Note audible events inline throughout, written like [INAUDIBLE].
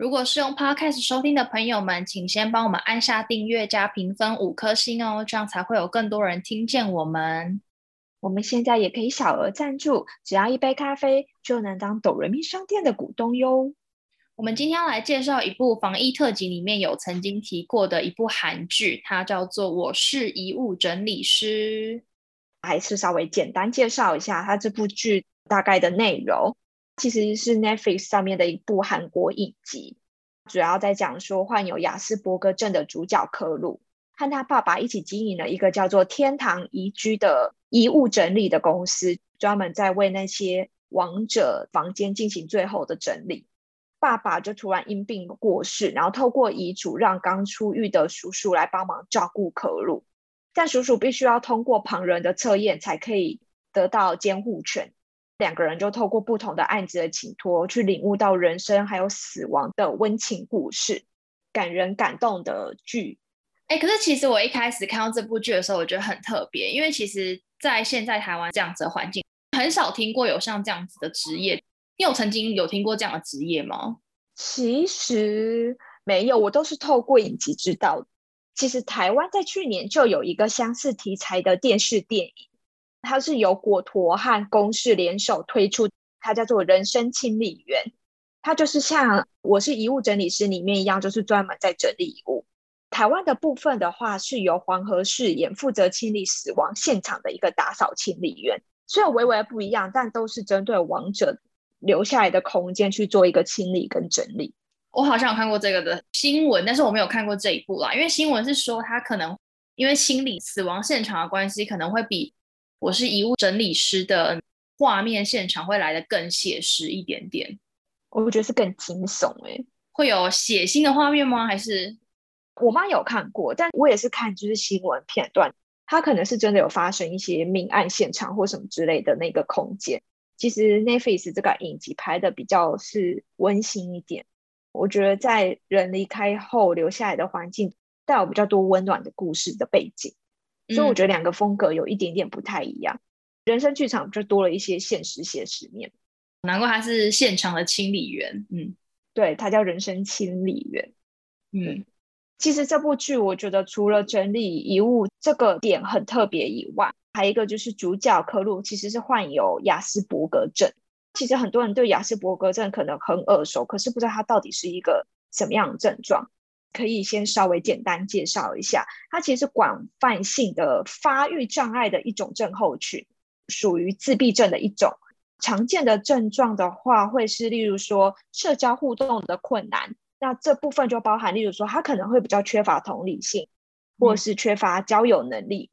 如果是用 Podcast 收听的朋友们，请先帮我们按下订阅加评分五颗星哦，这样才会有更多人听见我们。我们现在也可以小额赞助，只要一杯咖啡就能当抖人民商店的股东哟。我们今天要来介绍一部防疫特辑，里面有曾经提过的一部韩剧，它叫做《我是遗物整理师》。还是稍微简单介绍一下它这部剧大概的内容。其实是 Netflix 上面的一部韩国影集，主要在讲说患有雅斯伯格症的主角科鲁和他爸爸一起经营了一个叫做“天堂宜居”的遗物整理的公司，专门在为那些亡者房间进行最后的整理。爸爸就突然因病过世，然后透过遗嘱让刚出狱的叔叔来帮忙照顾科鲁，但叔叔必须要通过旁人的测验才可以得到监护权。两个人就透过不同的案子的请托，去领悟到人生还有死亡的温情故事，感人感动的剧。哎，可是其实我一开始看到这部剧的时候，我觉得很特别，因为其实，在现在台湾这样子的环境，很少听过有像这样子的职业。你有曾经有听过这样的职业吗？其实没有，我都是透过影集知道。其实台湾在去年就有一个相似题材的电视电影。它是由果陀和公视联手推出，它叫做《人生清理员》，它就是像我是遗物整理师里面一样，就是专门在整理遗物。台湾的部分的话，是由黄河饰演负责清理死亡现场的一个打扫清理员，虽然微微不一样，但都是针对亡者留下来的空间去做一个清理跟整理。我好像有看过这个的新闻，但是我没有看过这一部啦，因为新闻是说他可能因为清理死亡现场的关系，可能会比。我是遗物整理师的画面现场会来的更写实一点点，我觉得是更惊悚哎，会有血腥的画面吗？还是我妈有看过，但我也是看就是新闻片段，它可能是真的有发生一些命案现场或什么之类的那个空间。其实 Netflix 这个影集拍的比较是温馨一点，我觉得在人离开后留下来的环境带有比较多温暖的故事的背景。所以我觉得两个风格有一点点不太一样，人生剧场就多了一些现实写实面。难怪他是现场的清理员，嗯，对他叫人生清理员。嗯，其实这部剧我觉得除了整理遗物这个点很特别以外，还有一个就是主角科鲁其实是患有雅斯伯格症。其实很多人对雅斯伯格症可能很耳熟，可是不知道他到底是一个什么样的症状。可以先稍微简单介绍一下，它其实是广泛性的发育障碍的一种症候群，属于自闭症的一种。常见的症状的话，会是例如说社交互动的困难，那这部分就包含例如说他可能会比较缺乏同理性，或是缺乏交友能力。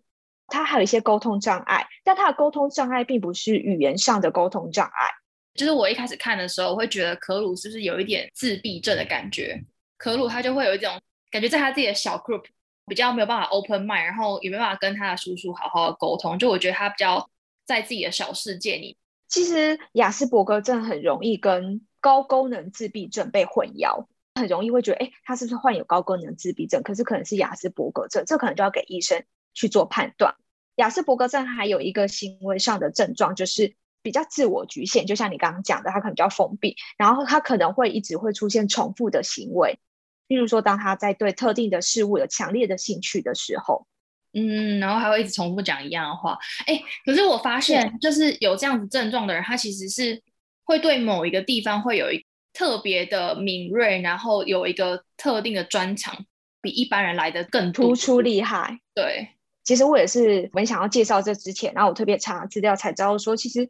他还有一些沟通障碍，但他的沟通障碍并不是语言上的沟通障碍。就是我一开始看的时候，我会觉得可鲁是不是有一点自闭症的感觉？可鲁他就会有一种感觉，在他自己的小 group 比较没有办法 open mind，然后也没办法跟他的叔叔好好的沟通。就我觉得他比较在自己的小世界里。其实雅斯伯格症很容易跟高功能自闭症被混淆，很容易会觉得，哎，他是不是患有高功能自闭症？可是可能是雅斯伯格症，这可能就要给医生去做判断。雅斯伯格症还有一个行为上的症状，就是比较自我局限，就像你刚刚讲的，他可能比较封闭，然后他可能会一直会出现重复的行为。例如说，当他在对特定的事物有强烈的兴趣的时候，嗯，然后还会一直重复讲一样的话。哎，可是我发现，就是有这样子症状的人，他其实是会对某一个地方会有一特别的敏锐，然后有一个特定的专长，比一般人来的更突出厉害。对，其实我也是很想要介绍这之前，然后我特别查资料才知道说，其实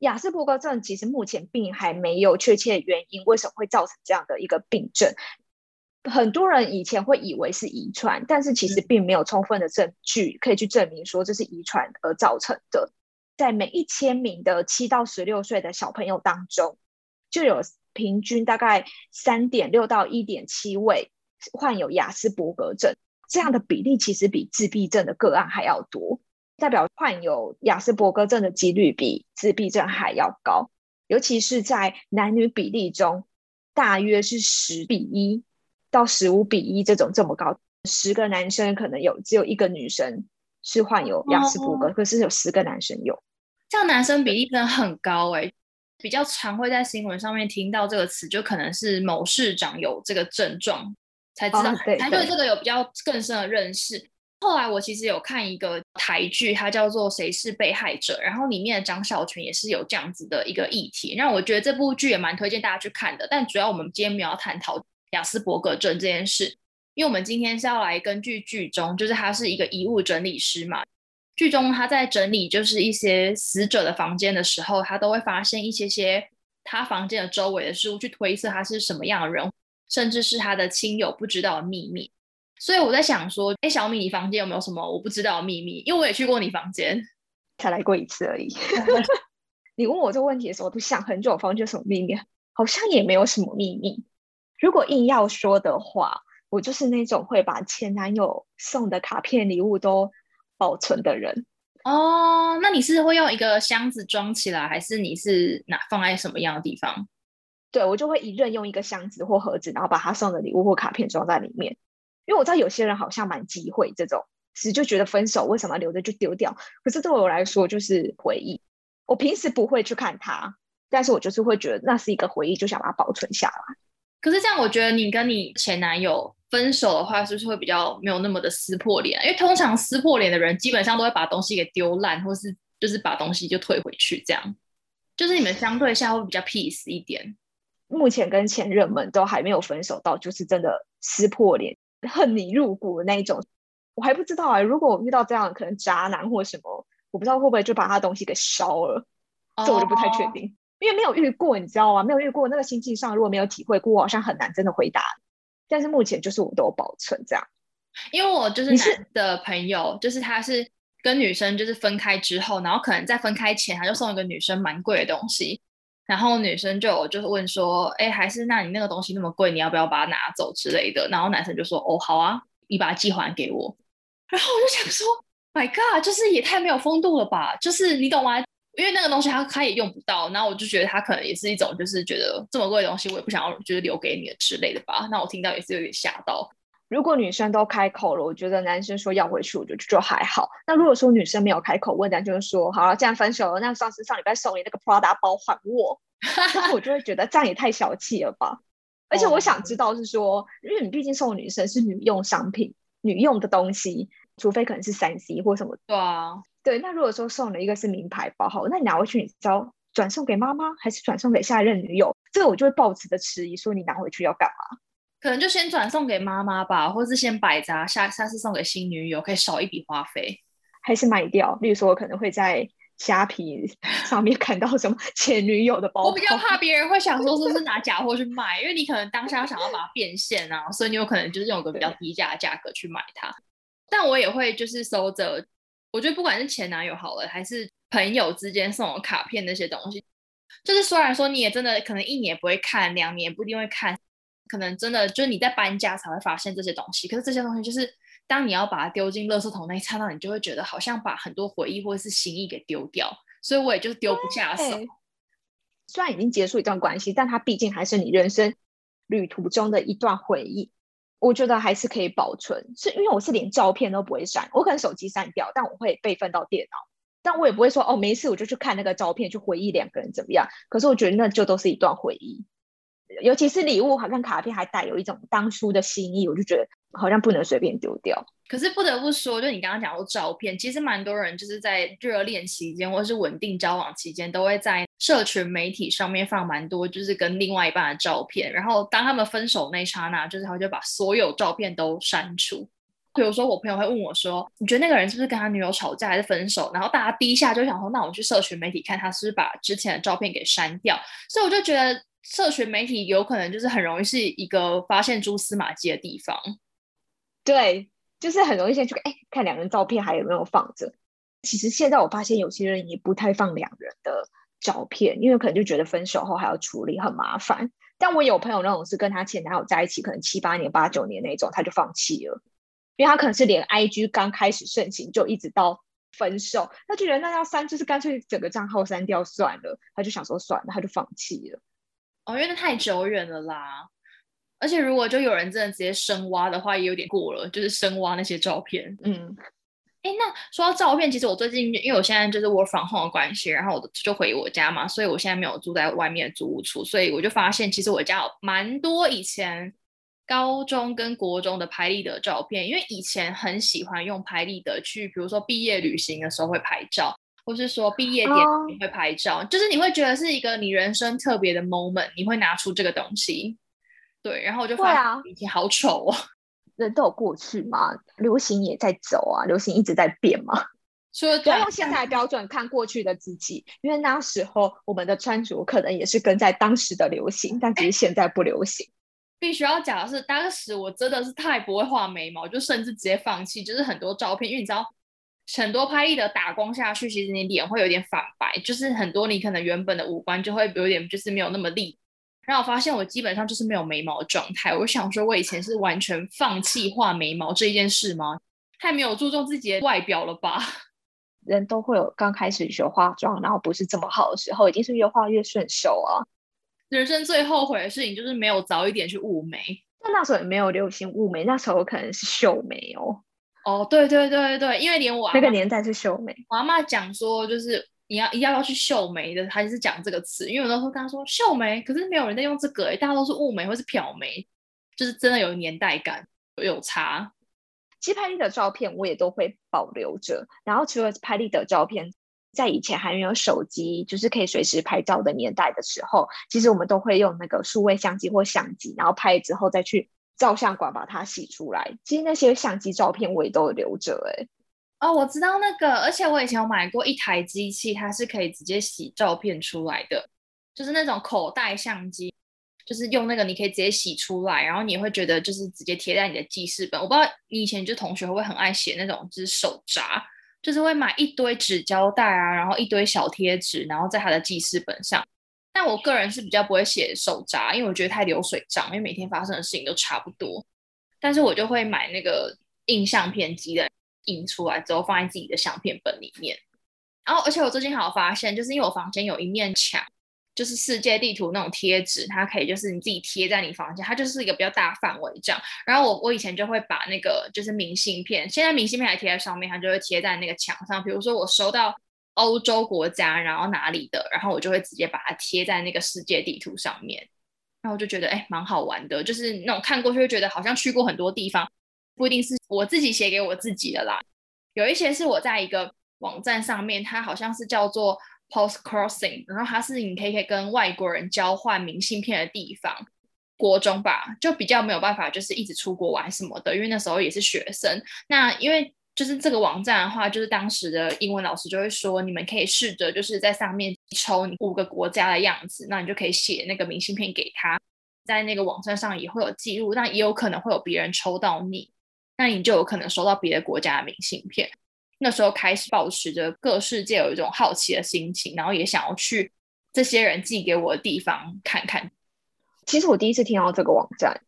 雅斯伯格症其实目前并还没有确切原因，为什么会造成这样的一个病症。很多人以前会以为是遗传，但是其实并没有充分的证据可以去证明说这是遗传而造成的。在每一千名的七到十六岁的小朋友当中，就有平均大概三点六到一点七位患有雅斯伯格症，这样的比例其实比自闭症的个案还要多。代表患有雅斯伯格症的几率比自闭症还要高，尤其是在男女比例中，大约是十比一到十五比一这种这么高，十个男生可能有只有一个女生是患有雅斯伯格，可是有十个男生有，这样男生比例真的很高哎。比较常会在新闻上面听到这个词，就可能是某市长有这个症状，才知道才对这个有比较更深的认识。后来我其实有看一个台剧，它叫做《谁是被害者》，然后里面的张小泉也是有这样子的一个议题，让我觉得这部剧也蛮推荐大家去看的。但主要我们今天没有探讨雅斯伯格症这件事，因为我们今天是要来根据剧中，就是他是一个遗物整理师嘛。剧中他在整理就是一些死者的房间的时候，他都会发现一些些他房间的周围的事物，去推测他是什么样的人，甚至是他的亲友不知道的秘密。所以我在想说，哎，小米，你房间有没有什么我不知道的秘密？因为我也去过你房间，[LAUGHS] 才来过一次而已。[LAUGHS] 你问我这个问题的时候，我都想很久，房间有什么秘密？好像也没有什么秘密。如果硬要说的话，我就是那种会把前男友送的卡片礼物都。保存的人哦，那你是会用一个箱子装起来，还是你是哪放在什么样的地方？对我就会一任用一个箱子或盒子，然后把他送的礼物或卡片装在里面。因为我知道有些人好像蛮忌讳这种，是就觉得分手为什么留着就丢掉？可是对我来说就是回忆。我平时不会去看它，但是我就是会觉得那是一个回忆，就想把它保存下来。可是这样，我觉得你跟你前男友。分手的话，是不是会比较没有那么的撕破脸？因为通常撕破脸的人，基本上都会把东西给丢烂，或是就是把东西就退回去，这样。就是你们相对下会比较 peace 一点。目前跟前任们都还没有分手到，就是真的撕破脸、恨你入骨的那一种。我还不知道啊，如果我遇到这样可能渣男或什么，我不知道会不会就把他东西给烧了，这我就不太确定，因为没有遇过，你知道吗？没有遇过那个心境上，如果没有体会过，好像很难真的回答。但是目前就是我都有保存这样，因为我就是男的朋友，就是他是跟女生就是分开之后，然后可能在分开前他就送一个女生蛮贵的东西，然后女生就就是问说，哎，还是那你那个东西那么贵，你要不要把它拿走之类的？然后男生就说，哦，好啊，你把它寄还给我。然后我就想说，My God，就是也太没有风度了吧？就是你懂吗？因为那个东西他他也用不到，然后我就觉得他可能也是一种，就是觉得这么贵的东西我也不想要，就是留给你的之类的吧。那我听到也是有点吓到。如果女生都开口了，我觉得男生说要回去，我觉得就还好。那如果说女生没有开口问，男生说好了，既然分手了，那上次上礼拜送你那个 Prada 包还我，那 [LAUGHS] 我就会觉得这样也太小气了吧。而且我想知道是说，因为你毕竟送女生是女用商品、女用的东西，除非可能是三 C 或什么。对啊。对，那如果说送了一个是名牌包，好，那你拿回去，你是要转送给妈妈，还是转送给下一任女友？这个我就会抱持的迟疑，说你拿回去要干嘛？可能就先转送给妈妈吧，或是先摆着，下下次送给新女友，可以少一笔花费，还是卖掉？例如说，我可能会在虾皮 [LAUGHS] 上面看到什么前女友的包，我比较怕别人会想说是不是拿假货去卖，因为你可能当下想要把它变现啊，所以你有可能就是用个比较低价的价格去买它。但我也会就是收着。我觉得不管是前男友好了，还是朋友之间送我卡片那些东西，就是虽然说你也真的可能一年不会看，两年不一定会看，可能真的就是你在搬家才会发现这些东西。可是这些东西就是当你要把它丢进垃圾桶那一刹那，你就会觉得好像把很多回忆或者是心意给丢掉，所以我也就丢不下手。虽然已经结束一段关系，但它毕竟还是你人生旅途中的一段回忆。我觉得还是可以保存，是因为我是连照片都不会删，我可能手机删掉，但我会备份到电脑，但我也不会说哦，没事我就去看那个照片去回忆两个人怎么样。可是我觉得那就都是一段回忆，尤其是礼物好像卡片还带有一种当初的心意，我就觉得好像不能随便丢掉。可是不得不说，就你刚刚讲过照片，其实蛮多人就是在热恋期间或是稳定交往期间，都会在社群媒体上面放蛮多，就是跟另外一半的照片。然后当他们分手那刹那，就是他就把所有照片都删除。比如说我朋友会问我说：“你觉得那个人是不是跟他女友吵架还是分手？”然后大家第一下就想说：“那我们去社群媒体看他是不是把之前的照片给删掉。”所以我就觉得社群媒体有可能就是很容易是一个发现蛛丝马迹的地方。对。就是很容易先去哎看两人照片还有没有放着。其实现在我发现有些人也不太放两人的照片，因为可能就觉得分手后还要处理很麻烦。但我有朋友那种是跟他前男友在一起可能七八年八九年那种，他就放弃了，因为他可能是连 IG 刚开始盛行就一直到分手，他就觉得那要删，就是干脆整个账号删掉算了。他就想说算了，他就放弃了。哦，因为那太久远了啦。而且如果就有人真的直接深挖的话，也有点过了，就是深挖那些照片。嗯，哎，那说到照片，其实我最近因为我现在就是 work from home 的关系，然后我就回我家嘛，所以我现在没有住在外面的租屋处，所以我就发现其实我家有蛮多以前高中跟国中的拍立得照片，因为以前很喜欢用拍立得去，比如说毕业旅行的时候会拍照，或是说毕业典礼会拍照，就是你会觉得是一个你人生特别的 moment，你会拿出这个东西。对，然后我就发现以前好丑哦。人都有过去嘛，流行也在走啊，流行一直在变嘛。[LAUGHS] 说不要用现在的标准看过去的自己，因为那时候我们的穿着可能也是跟在当时的流行，但只是现在不流行。必须要讲的是，当时我真的是太不会画眉毛，就甚至直接放弃。就是很多照片，因为你知道，很多拍立得打光下去，其实你脸会有点反白，就是很多你可能原本的五官就会有点就是没有那么立。然后我发现我基本上就是没有眉毛的状态。我想说，我以前是完全放弃画眉毛这一件事吗？太没有注重自己的外表了吧？[LAUGHS] 人都会有刚开始学化妆，然后不是这么好的时候，一定是越画越顺手啊。人生最后悔的事情就是没有早一点去雾眉。但那时候也没有流行雾眉，那时候可能是秀眉哦。哦，对对对对因为连我那个年代是秀眉。我阿妈讲说，就是。你要要要去秀眉的，还是讲这个词？因为有时候跟他说秀眉，可是没有人在用这个，哎，大家都是雾眉或是漂眉，就是真的有年代感，有差。其实拍立得照片我也都会保留着，然后除了拍立得照片，在以前还没有手机，就是可以随时拍照的年代的时候，其实我们都会用那个数位相机或相机，然后拍之后再去照相馆把它洗出来。其实那些相机照片我也都留着，哎。哦，我知道那个，而且我以前有买过一台机器，它是可以直接洗照片出来的，就是那种口袋相机，就是用那个你可以直接洗出来，然后你会觉得就是直接贴在你的记事本。我不知道你以前就同学会不会很爱写那种就是手札，就是会买一堆纸胶带啊，然后一堆小贴纸，然后在他的记事本上。但我个人是比较不会写手札，因为我觉得太流水账，因为每天发生的事情都差不多。但是我就会买那个印相片机的。印出来之后放在自己的相片本里面，然后而且我最近还有发现，就是因为我房间有一面墙，就是世界地图那种贴纸，它可以就是你自己贴在你房间，它就是一个比较大范围这样。然后我我以前就会把那个就是明信片，现在明信片还贴在上面，它就会贴在那个墙上。比如说我收到欧洲国家，然后哪里的，然后我就会直接把它贴在那个世界地图上面。然后我就觉得哎，蛮好玩的，就是那种看过去会觉得好像去过很多地方。不一定是我自己写给我自己的啦，有一些是我在一个网站上面，它好像是叫做 Post Crossing，然后它是你可以可以跟外国人交换明信片的地方。国中吧，就比较没有办法，就是一直出国玩什么的，因为那时候也是学生。那因为就是这个网站的话，就是当时的英文老师就会说，你们可以试着就是在上面抽你五个国家的样子，那你就可以写那个明信片给他，在那个网站上也会有记录，那也有可能会有别人抽到你。那你就有可能收到别的国家的明信片。那时候开始保持着各世界有一种好奇的心情，然后也想要去这些人寄给我的地方看看。其实我第一次听到这个网站，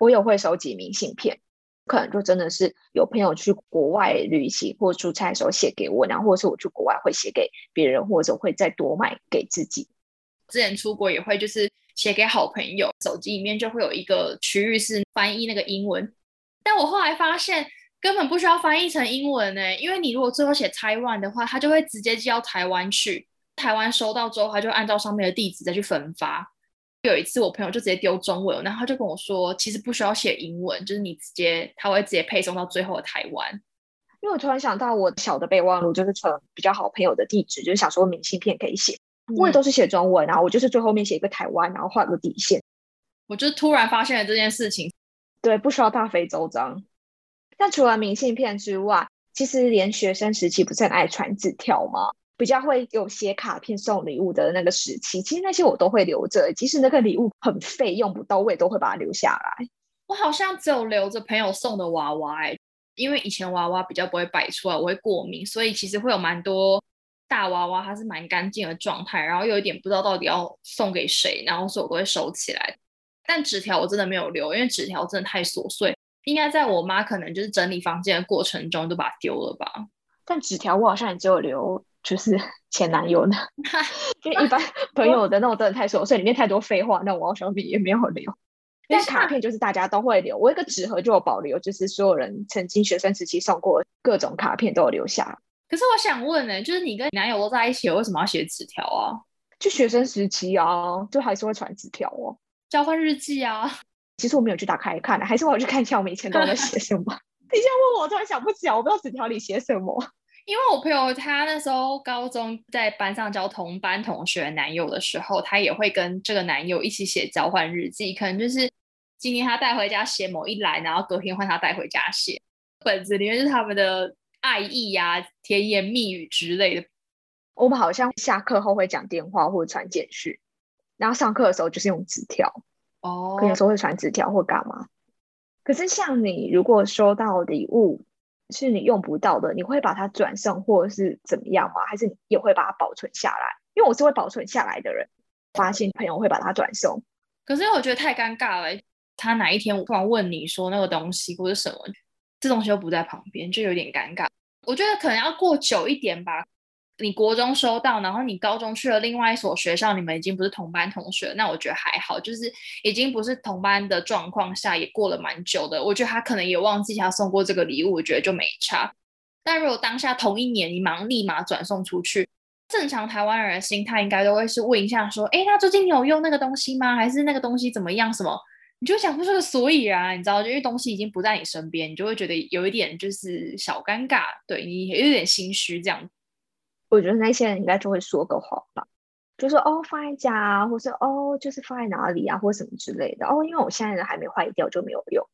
我也会收集明信片，可能就真的是有朋友去国外旅行或出差的时候写给我，然后或者是我去国外会写给别人，或者会再多买给自己。之前出国也会就是写给好朋友，手机里面就会有一个区域是翻译那个英文。但我后来发现，根本不需要翻译成英文呢，因为你如果最后写台湾的话，他就会直接寄到台湾去。台湾收到之后，他就按照上面的地址再去分发。有一次，我朋友就直接丢中文，然后他就跟我说，其实不需要写英文，就是你直接他会直接配送到最后的台湾。因为我突然想到，我小的备忘录就是存比较好朋友的地址，就是想说明信片可以写，我也都是写中文，然后我就是最后面写一个台湾，然后画个底线。我就突然发现了这件事情。对，不需要大费周章。但除了明信片之外，其实连学生时期不是很爱传纸条吗？比较会有写卡片送礼物的那个时期，其实那些我都会留着，即使那个礼物很费用不到位，都会把它留下来。我好像只有留着朋友送的娃娃，哎，因为以前娃娃比较不会摆出来，我会过敏，所以其实会有蛮多大娃娃，它是蛮干净的状态，然后有一点不知道到底要送给谁，然后所以我都会收起来。但纸条我真的没有留，因为纸条真的太琐碎，应该在我妈可能就是整理房间的过程中就把它丢了吧。[LAUGHS] 但纸条我好像也只有留，就是 [LAUGHS] 前男友的，[LAUGHS] 因为一般朋友的那种真的太琐碎，里面太多废话，那我好像也没有留。但卡片就是大家都会留，我一个纸盒就有保留，就是所有人曾经学生时期送过各种卡片都有留下。可是我想问呢，就是你跟男友都在一起，为什么要写纸条啊？就学生时期啊，就还是会传纸条哦，交换日记啊。[LAUGHS] 其实我没有去打开看的，还是我要去看一下我们以前都在写什么。你现在问我，突然想不起来，我不知道纸条里写什么。因为我朋友他那时候高中在班上交同班同学男友的时候，他也会跟这个男友一起写交换日记，可能就是今天他带回家写某一栏，然后隔天换他带回家写。本子里面是他们的爱意呀、甜言蜜语之类的。我们好像下课后会讲电话或者传简讯，然后上课的时候就是用纸条。哦，可有时候会传纸条或干嘛。可是像你如果收到礼物。是你用不到的，你会把它转送或者是怎么样吗？还是你也会把它保存下来？因为我是会保存下来的人，发现朋友会把它转送。可是我觉得太尴尬了，他哪一天突然问你说那个东西或者什么，这东西又不在旁边，就有点尴尬。我觉得可能要过久一点吧。你国中收到，然后你高中去了另外一所学校，你们已经不是同班同学，那我觉得还好，就是已经不是同班的状况下，也过了蛮久的。我觉得他可能也忘记他送过这个礼物，我觉得就没差。但如果当下同一年你忙立马转送出去，正常台湾人的心态应该都会是问一下说，哎，他最近有用那个东西吗？还是那个东西怎么样？什么？你就想不出个所以然，你知道，因为东西已经不在你身边，你就会觉得有一点就是小尴尬，对你也有点心虚这样。我觉得那些人应该就会说个谎吧，就说哦放在家，或是哦就是放在哪里啊，或什么之类的。哦，因为我现在还没坏掉，就没有用。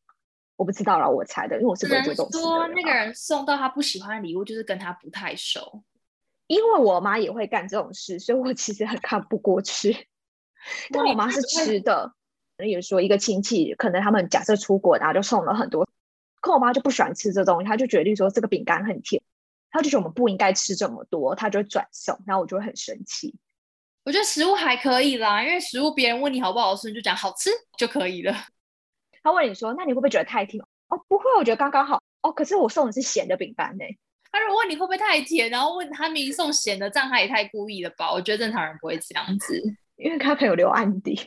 我不知道啦，我猜的，因为我是不会做东西说那个人送到他不喜欢的礼物，就是跟他不太熟。因为我妈也会干这种事，所以我其实很看不过去。[LAUGHS] 但我妈是吃的，比如说一个亲戚，可能他们假设出国，然后就送了很多，可我妈就不喜欢吃这东西，她就决定说这个饼干很甜。他就觉得我们不应该吃这么多，他就会转送，然后我就会很生气。我觉得食物还可以啦，因为食物别人问你好不好吃，你就讲好吃就可以了。他问你说，那你会不会觉得太甜？哦，不会，我觉得刚刚好。哦，可是我送的是咸的饼干呢。他如果问你会不会太甜，然后问他明明送咸的，这样他也太故意了吧？我觉得正常人不会这样子，因为他可能有留案底。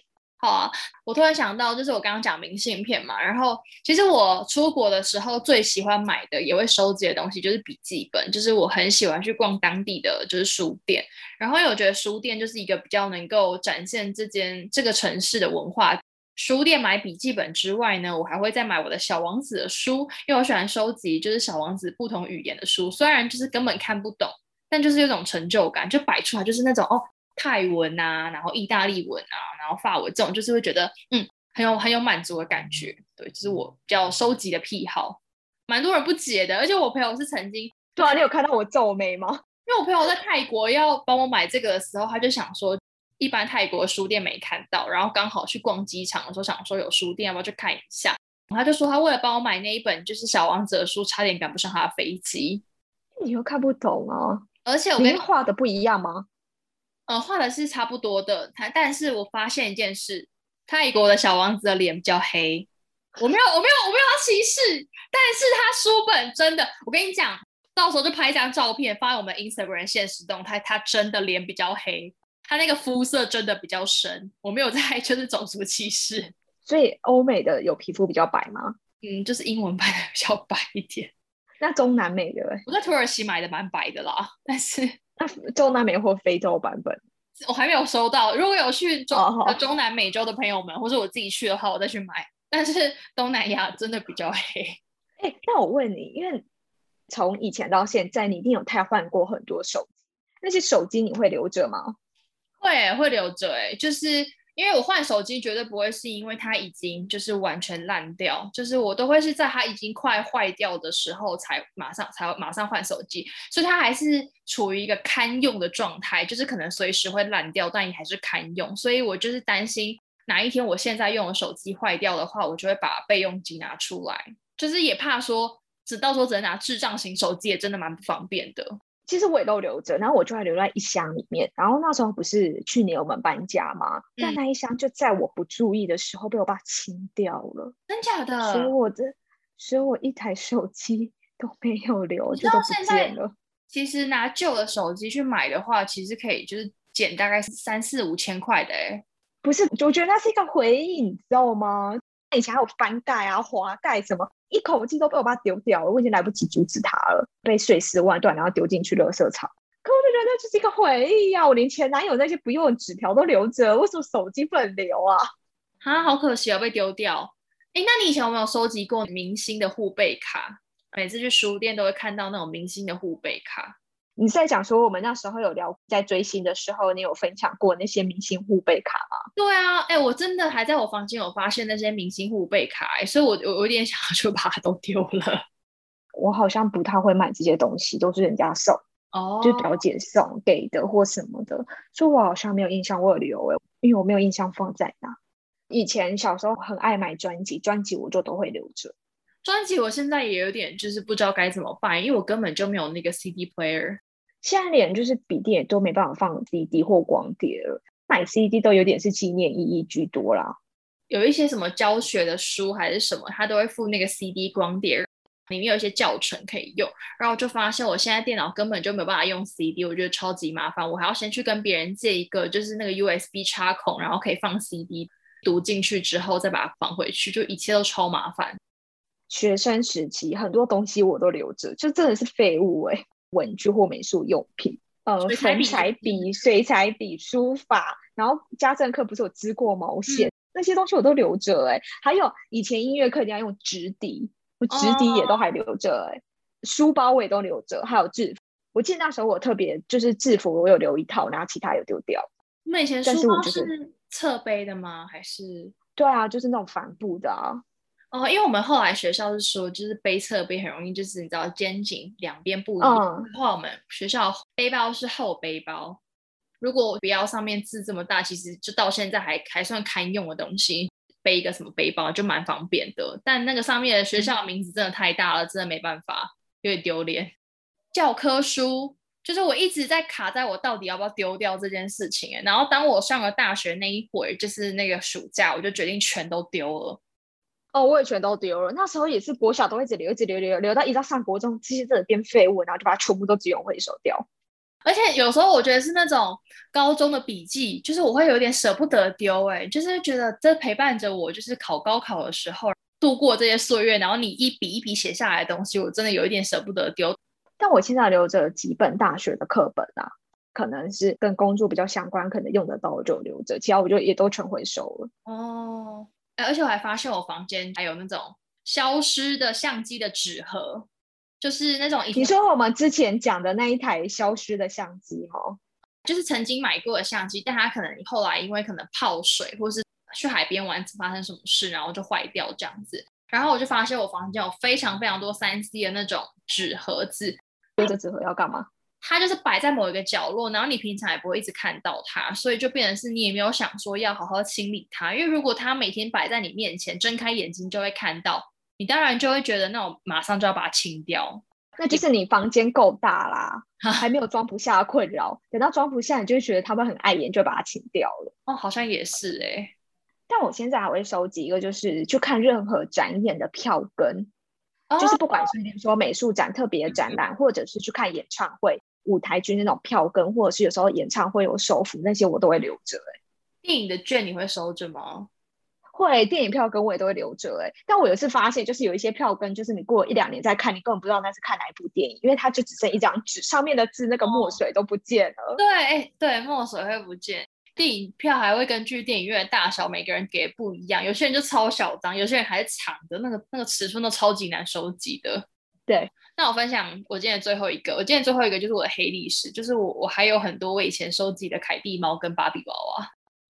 好啊，我突然想到，就是我刚刚讲明信片嘛，然后其实我出国的时候最喜欢买的，也会收集的东西就是笔记本，就是我很喜欢去逛当地的就是书店，然后因为我觉得书店就是一个比较能够展现这间这个城市的文化。书店买笔记本之外呢，我还会再买我的小王子的书，因为我喜欢收集就是小王子不同语言的书，虽然就是根本看不懂，但就是有种成就感，就摆出来就是那种哦。泰文啊，然后意大利文啊，然后法文这种，就是会觉得嗯，很有很有满足的感觉。对，就是我比较收集的癖好，蛮多人不解的。而且我朋友是曾经，对啊，你有看到我皱眉吗？[LAUGHS] 因为我朋友在泰国要帮我买这个的时候，他就想说，一般泰国书店没看到，然后刚好去逛机场的时候，想说有书店，要不要去看一下？他就说他为了帮我买那一本就是小王子的书，差点赶不上他的飞机。你又看不懂啊？而且我跟画的不一样吗？呃，画的是差不多的，他但是我发现一件事，泰国的小王子的脸比较黑。我没有，我没有，我没有要歧视，但是他书本真的，我跟你讲，到时候就拍一张照片发我们 Instagram 现实动态，他真的脸比较黑，他那个肤色真的比较深。我没有在 [LAUGHS] 就是种族歧视，所以欧美的有皮肤比较白吗？嗯，就是英文版的比较白一点。那中南美的，我在土耳其买的蛮白的啦，但是。那中南美或非洲版本，我还没有收到。如果有去中中南美洲的朋友们，或者我自己去的话，我再去买。但是东南亚真的比较黑。哎，那我问你，因为从以前到现在，你一定有太换过很多手机，那些手机你会留着吗？会，会留着。哎，就是。因为我换手机绝对不会是因为它已经就是完全烂掉，就是我都会是在它已经快坏掉的时候才马上才马上换手机，所以它还是处于一个堪用的状态，就是可能随时会烂掉，但也还是堪用。所以我就是担心哪一天我现在用的手机坏掉的话，我就会把备用机拿出来，就是也怕说只到时候只能拿智障型手机，也真的蛮不方便的。其实我也都留着，然后我就还留在一箱里面。然后那时候不是去年我们搬家吗？但那一箱就在我不注意的时候被我爸清掉了。真假的？所以我的，所以我一台手机都没有留，就都不见了。其实拿旧的手机去买的话，其实可以就是减大概三四五千块的哎。不是，我觉得那是一个回忆，你知道吗？以前还有翻盖啊、滑盖什么，一口气都被我爸丢掉了，我已经来不及阻止他了，被碎尸万段，然后丢进去垃圾场。可我就觉得那就是一个回忆呀，我连前男友那些不用的纸条都留着，为什么手机不能留啊？啊，好可惜啊，被丢掉。哎，那你以前有没有收集过明星的护贝卡？每次去书店都会看到那种明星的护贝卡。你在讲说我们那时候有聊在追星的时候，你有分享过那些明星护贝卡吗？对啊，哎，我真的还在我房间有发现那些明星护贝卡，所以我我有点想要就把它都丢了。我好像不太会买这些东西，都是人家送，哦，就表姐送给的或什么的，所以我好像没有印象我有留哎，因为我没有印象放在哪。以前小时候很爱买专辑，专辑我就都会留着。专辑我现在也有点就是不知道该怎么办，因为我根本就没有那个 CD player。现在连就是笔电都没办法放 CD 或光碟了，买 CD 都有点是纪念意义居多啦。有一些什么教学的书还是什么，它都会附那个 CD 光碟，里面有一些教程可以用。然后就发现我现在电脑根本就没有办法用 CD，我觉得超级麻烦，我还要先去跟别人借一个，就是那个 USB 插孔，然后可以放 CD。读进去之后再把它放回去，就一切都超麻烦。学生时期很多东西我都留着，就真的是废物哎，文具或美术用品，呃，粉彩笔、水彩笔、书法，然后家政课不是有织过毛线，那些东西我都留着哎。还有以前音乐课一定要用纸底，我纸底也都还留着哎。书包我也都留着，还有制服，我记得那时候我特别就是制服我有留一套，然后其他有丢掉。那以前书包是。侧背的吗？还是对啊，就是那种帆布的啊。哦，因为我们后来学校是说，就是背侧背很容易，就是你知道肩颈两边不一样。然后我们学校背包是厚背包，如果不要上面字这么大，其实就到现在还还算堪用的东西，背一个什么背包就蛮方便的。但那个上面的学校名字真的太大了，真的没办法，有点丢脸。教科书。就是我一直在卡在我到底要不要丢掉这件事情，然后当我上了大学那一会儿，就是那个暑假，我就决定全都丢了。哦，我也全都丢了。那时候也是国小都一直留，一直留，留留到一到上国中，这些真的变废物，然后就把它全部都只用回收掉。而且有时候我觉得是那种高中的笔记，就是我会有点舍不得丢，哎，就是觉得这陪伴着我，就是考高考的时候度过这些岁月，然后你一笔一笔写下来的东西，我真的有一点舍不得丢。但我现在留着几本大学的课本啊，可能是跟工作比较相关，可能用得到我就留着，其他我就也都全回收了。哦，而且我还发现我房间还有那种消失的相机的纸盒，就是那种你说我们之前讲的那一台消失的相机哦，就是曾经买过的相机，但它可能后来因为可能泡水或是去海边玩发生什么事，然后就坏掉这样子。然后我就发现我房间有非常非常多三 C 的那种纸盒子。这个纸盒要干嘛？它就是摆在某一个角落，然后你平常也不会一直看到它，所以就变成是你也没有想说要好好清理它。因为如果它每天摆在你面前，睁开眼睛就会看到，你当然就会觉得那种马上就要把它清掉。[LAUGHS] 那就是你房间够大啦，[LAUGHS] 还没有装不下的困扰。等到装不下，你就会觉得他们很碍眼，就把它清掉了。哦，好像也是哎。但我现在还会收集一个，就是去看任何展演的票根。就是不管是说美术展、特别展览，或者是去看演唱会、舞台剧那种票根，或者是有时候演唱会有手幅那些，我都会留着。哎，电影的券你会收着吗？会，电影票根我也都会留着。哎，但我有一次发现，就是有一些票根，就是你过一两年再看，你根本不知道那是看哪一部电影，因为它就只剩一张纸，上面的字那个墨水都不见了。对，对，墨水会不见。电影票还会根据电影院的大小，每个人给不一样。有些人就超小张，有些人还是长的，那个那个尺寸都超级难收集的。对，那我分享我今天最后一个，我今天最后一个就是我的黑历史，就是我我还有很多我以前收集的凯蒂猫跟芭比娃娃。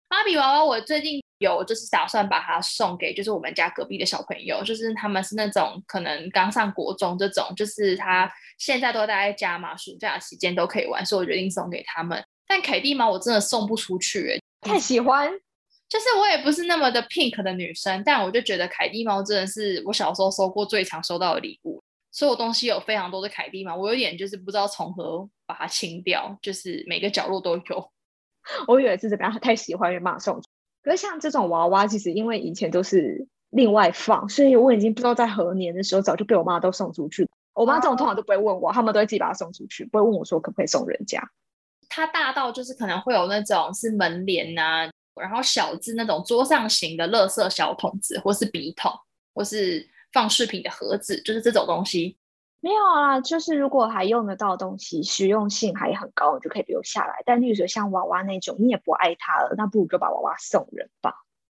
芭比娃娃我最近有就是打算把它送给就是我们家隔壁的小朋友，就是他们是那种可能刚上国中这种，就是他现在都待在家嘛，暑假期间都可以玩，所以我决定送给他们。但凯蒂猫我真的送不出去，哎，太喜欢，就是我也不是那么的 pink 的女生，但我就觉得凯蒂猫真的是我小时候收过最常收到的礼物。所有东西有非常多的凯蒂嘛，我有点就是不知道从何把它清掉，就是每个角落都有。[LAUGHS] 我以为是怎么样太喜欢，就马上送。可是像这种娃娃，其实因为以前都是另外放，所以我已经不知道在何年的时候早就被我妈都送出去。我妈这种通常都不会问我，他们都会自己把它送出去，不会问我说可不可以送人家。它大到就是可能会有那种是门帘呐，然后小至那种桌上型的垃圾小桶子，或是笔筒，或是放饰品的盒子，就是这种东西。没有啊，就是如果还用得到东西，实用性还很高，你就可以留下来。但例如说像娃娃那种，你也不爱它了，那不如就把娃娃送人吧。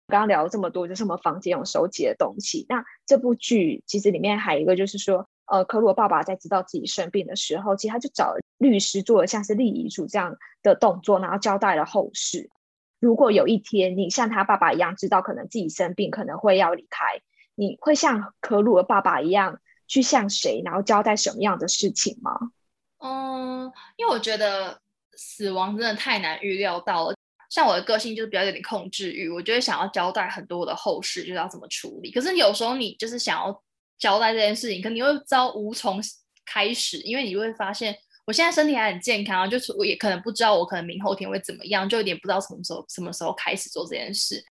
刚刚聊了这么多，就是我们房间用手机的东西。那这部剧其实里面还有一个，就是说，呃，可鲁爸爸在知道自己生病的时候，其实他就找律师做了像是立遗嘱这样的动作，然后交代了后事。如果有一天你像他爸爸一样知道可能自己生病，可能会要离开，你会像可鲁的爸爸一样去向谁，然后交代什么样的事情吗？嗯，因为我觉得死亡真的太难预料到了。像我的个性就是比较有点控制欲，我就会想要交代很多的后事，就是要怎么处理。可是有时候你就是想要交代这件事情，可你又遭无从开始，因为你会发现我现在身体还很健康，就是我也可能不知道我可能明后天会怎么样，就有点不知道从什么时候什么时候开始做这件事。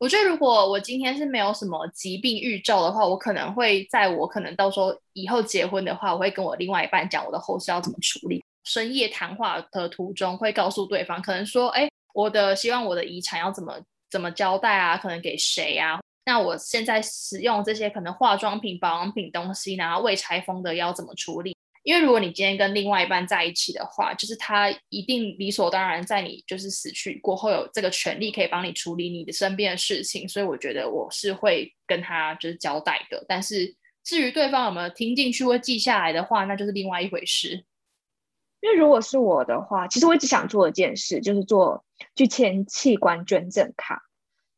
我觉得如果我今天是没有什么疾病预兆的话，我可能会在我可能到时候以后结婚的话，我会跟我另外一半讲我的后事要怎么处理。深夜谈话的途中会告诉对方，可能说，哎。我的希望，我的遗产要怎么怎么交代啊？可能给谁啊？那我现在使用这些可能化妆品、保养品东西，然后未拆封的要怎么处理？因为如果你今天跟另外一半在一起的话，就是他一定理所当然在你就是死去过后有这个权利可以帮你处理你的身边的事情，所以我觉得我是会跟他就是交代的。但是至于对方有没有听进去或记下来的话，那就是另外一回事。因为如果是我的话，其实我一直想做一件事，就是做去签器官捐赠卡，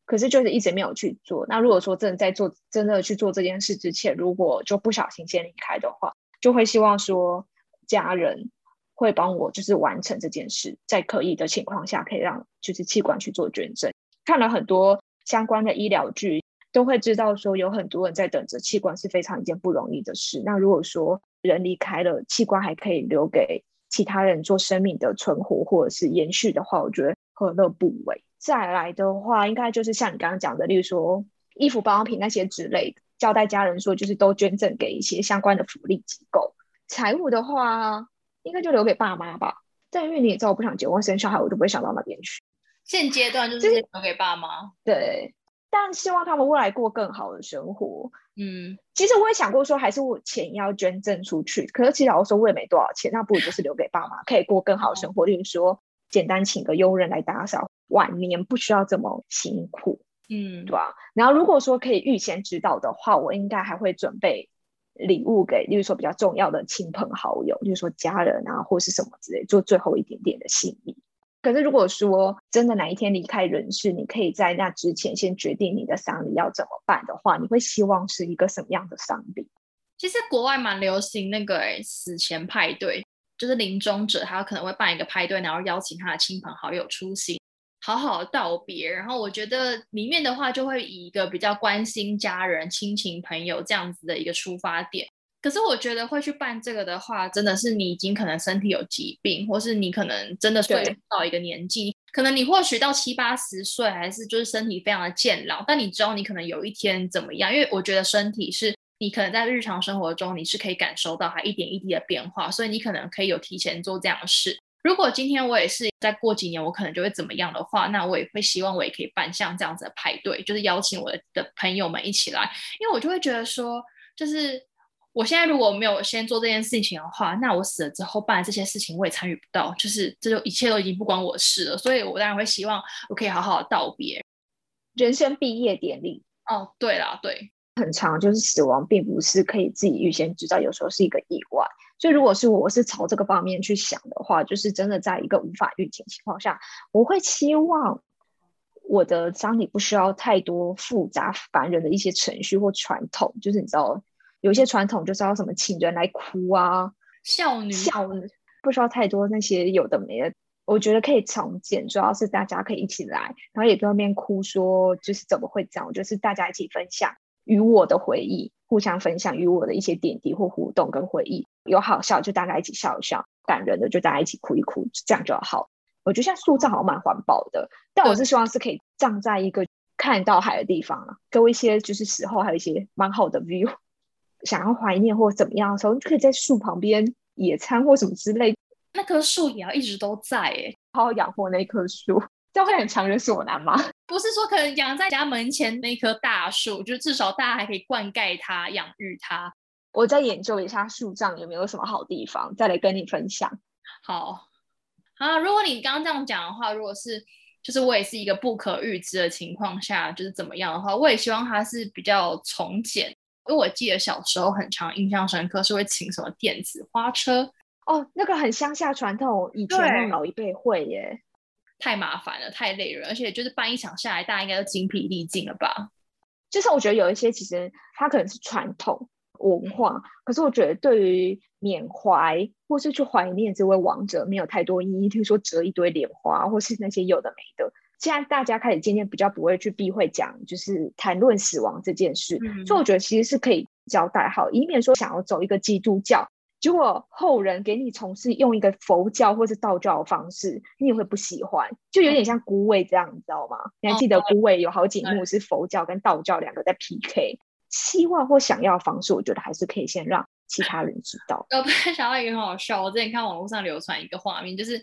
可是就是一直没有去做。那如果说真的在做真的去做这件事之前，如果就不小心先离开的话，就会希望说家人会帮我就是完成这件事，在可以的情况下，可以让就是器官去做捐赠。看了很多相关的医疗剧，都会知道说有很多人在等着器官是非常一件不容易的事。那如果说人离开了，器官还可以留给。其他人做生命的存活或者是延续的话，我觉得何乐不为？再来的话，应该就是像你刚刚讲的，例如说衣服、保养品那些之类的，交代家人说就是都捐赠给一些相关的福利机构。财务的话，应该就留给爸妈吧。但因为你也知道，我不想结婚生小孩，我就不会想到那边去。现阶段就是留给爸妈。对。但希望他们未来过更好的生活。嗯，其实我也想过说，还是我钱要捐赠出去。可是其实老实说，我也没多少钱，那不如就是留给爸妈，可以过更好的生活。例如说，简单请个佣人来打扫，晚年不需要这么辛苦。嗯，对吧？然后如果说可以预先知道的话，我应该还会准备礼物给，例如说比较重要的亲朋好友，例如说家人啊，或是什么之类，做最后一点点的心意。可是，如果说真的哪一天离开人世，你可以在那之前先决定你的丧礼要怎么办的话，你会希望是一个什么样的丧礼？其实国外蛮流行那个死前派对，就是临终者他可能会办一个派对，然后邀请他的亲朋好友出席，好好道别。然后我觉得里面的话就会以一个比较关心家人、亲情、朋友这样子的一个出发点。可是我觉得会去办这个的话，真的是你已经可能身体有疾病，或是你可能真的岁到一个年纪，可能你或许到七八十岁，还是就是身体非常的健老，但你知道你可能有一天怎么样？因为我觉得身体是你可能在日常生活中你是可以感受到它一点一滴的变化，所以你可能可以有提前做这样的事。如果今天我也是再过几年我可能就会怎么样的话，那我也会希望我也可以办像这样子的派对，就是邀请我的的朋友们一起来，因为我就会觉得说，就是。我现在如果没有先做这件事情的话，那我死了之后办的这些事情我也参与不到，就是这就一切都已经不关我事了。所以我当然会希望我可以好好的道别人生毕业典礼。哦，对啦，对，很长，就是死亡并不是可以自己预先知道，有时候是一个意外。所以如果是我是朝这个方面去想的话，就是真的在一个无法预警情况下，我会期望我的葬礼不需要太多复杂烦人的一些程序或传统，就是你知道。有一些传统就是要什么请人来哭啊，孝女孝女不需要太多那些有的没的，我觉得可以重建，主要是大家可以一起来，然后也不要边哭说就是怎么会这样，就是大家一起分享与我的回忆，互相分享与我的一些点滴或互动跟回忆，有好笑就大家一起笑一笑，感人的就大家一起哭一哭，这样就好。我觉得现在塑造好像蛮环保的，但我是希望是可以葬在一个看到海的地方啊，给我一些就是死后还有一些蛮好的 view。[LAUGHS] 想要怀念或怎么样的时候，就可以在树旁边野餐或什么之类。那棵树也要一直都在哎，好好养活那棵树，这样会很强人所难吗？[LAUGHS] 不是说可能养在家门前那棵大树，就至少大家还可以灌溉它、养育它。我再研究一下树葬有没有什么好地方，再来跟你分享。好，啊，如果你刚刚这样讲的话，如果是就是我也是一个不可预知的情况下，就是怎么样的话，我也希望它是比较从简，因为我记得小时候很常印象深刻是会请什么电子花车。哦，那个很乡下传统，以前老一辈会耶，太麻烦了，太累人，而且就是办一场下来，大家应该都精疲力尽了吧？就是我觉得有一些其实它可能是传统文化，可是我觉得对于缅怀或是去怀念这位王者没有太多意义。听说折一堆莲花，或是那些有的没的，现在大家开始渐渐比较不会去避讳讲，就是谈论死亡这件事，所以我觉得其实是可以交代好，以免说想要走一个基督教。结果后人给你从事用一个佛教或是道教的方式，你也会不喜欢，就有点像孤味这样，你知道吗？你还记得孤味有好几幕是佛教跟道教两个在 PK，希望或想要的方式，我觉得还是可以先让其他人知道。我突然想到一个很好笑，我之前看网络上流传一个画面，就是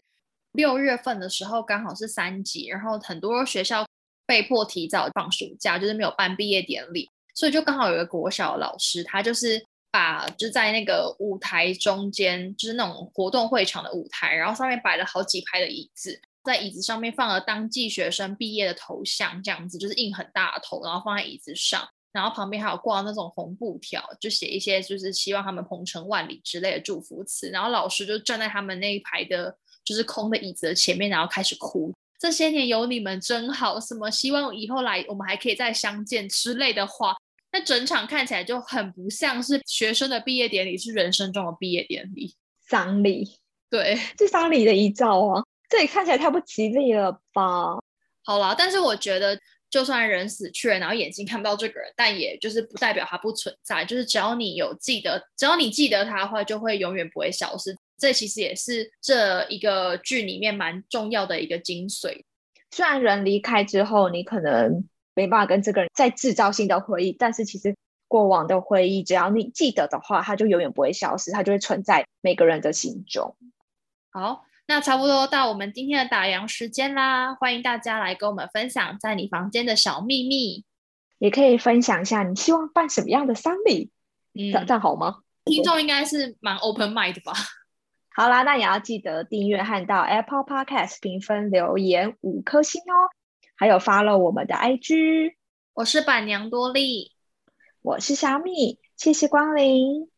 六月份的时候刚好是三级，然后很多学校被迫提早放暑假，就是没有办毕业典礼，所以就刚好有一个国小老师，他就是。把就在那个舞台中间，就是那种活动会场的舞台，然后上面摆了好几排的椅子，在椅子上面放了当季学生毕业的头像，这样子就是印很大的头，然后放在椅子上，然后旁边还有挂那种红布条，就写一些就是希望他们鹏程万里之类的祝福词，然后老师就站在他们那一排的，就是空的椅子的前面，然后开始哭，这些年有你们真好，什么希望以后来我们还可以再相见之类的话。那整场看起来就很不像是学生的毕业典礼，是人生中的毕业典礼，丧礼。对，[LAUGHS] 是丧礼的遗照啊，这也看起来太不吉利了吧？好啦，但是我觉得，就算人死去了，然后眼睛看不到这个人，但也就是不代表他不存在。就是只要你有记得，只要你记得他的话，就会永远不会消失。这其实也是这一个剧里面蛮重要的一个精髓。虽然人离开之后，你可能。没办法跟这个人再制造新的回忆，但是其实过往的回忆，只要你记得的话，它就永远不会消失，它就会存在每个人的心中。好，那差不多到我们今天的打烊时间啦，欢迎大家来跟我们分享在你房间的小秘密，也可以分享一下你希望办什么样的丧礼，嗯，这样好吗？听众应该是蛮 open mind 吧。[LAUGHS] 好啦，那也要记得订阅和到 Apple Podcast 评分留言五颗星哦。还有发了我们的 IG，我是板娘多莉，我是小米，谢谢光临。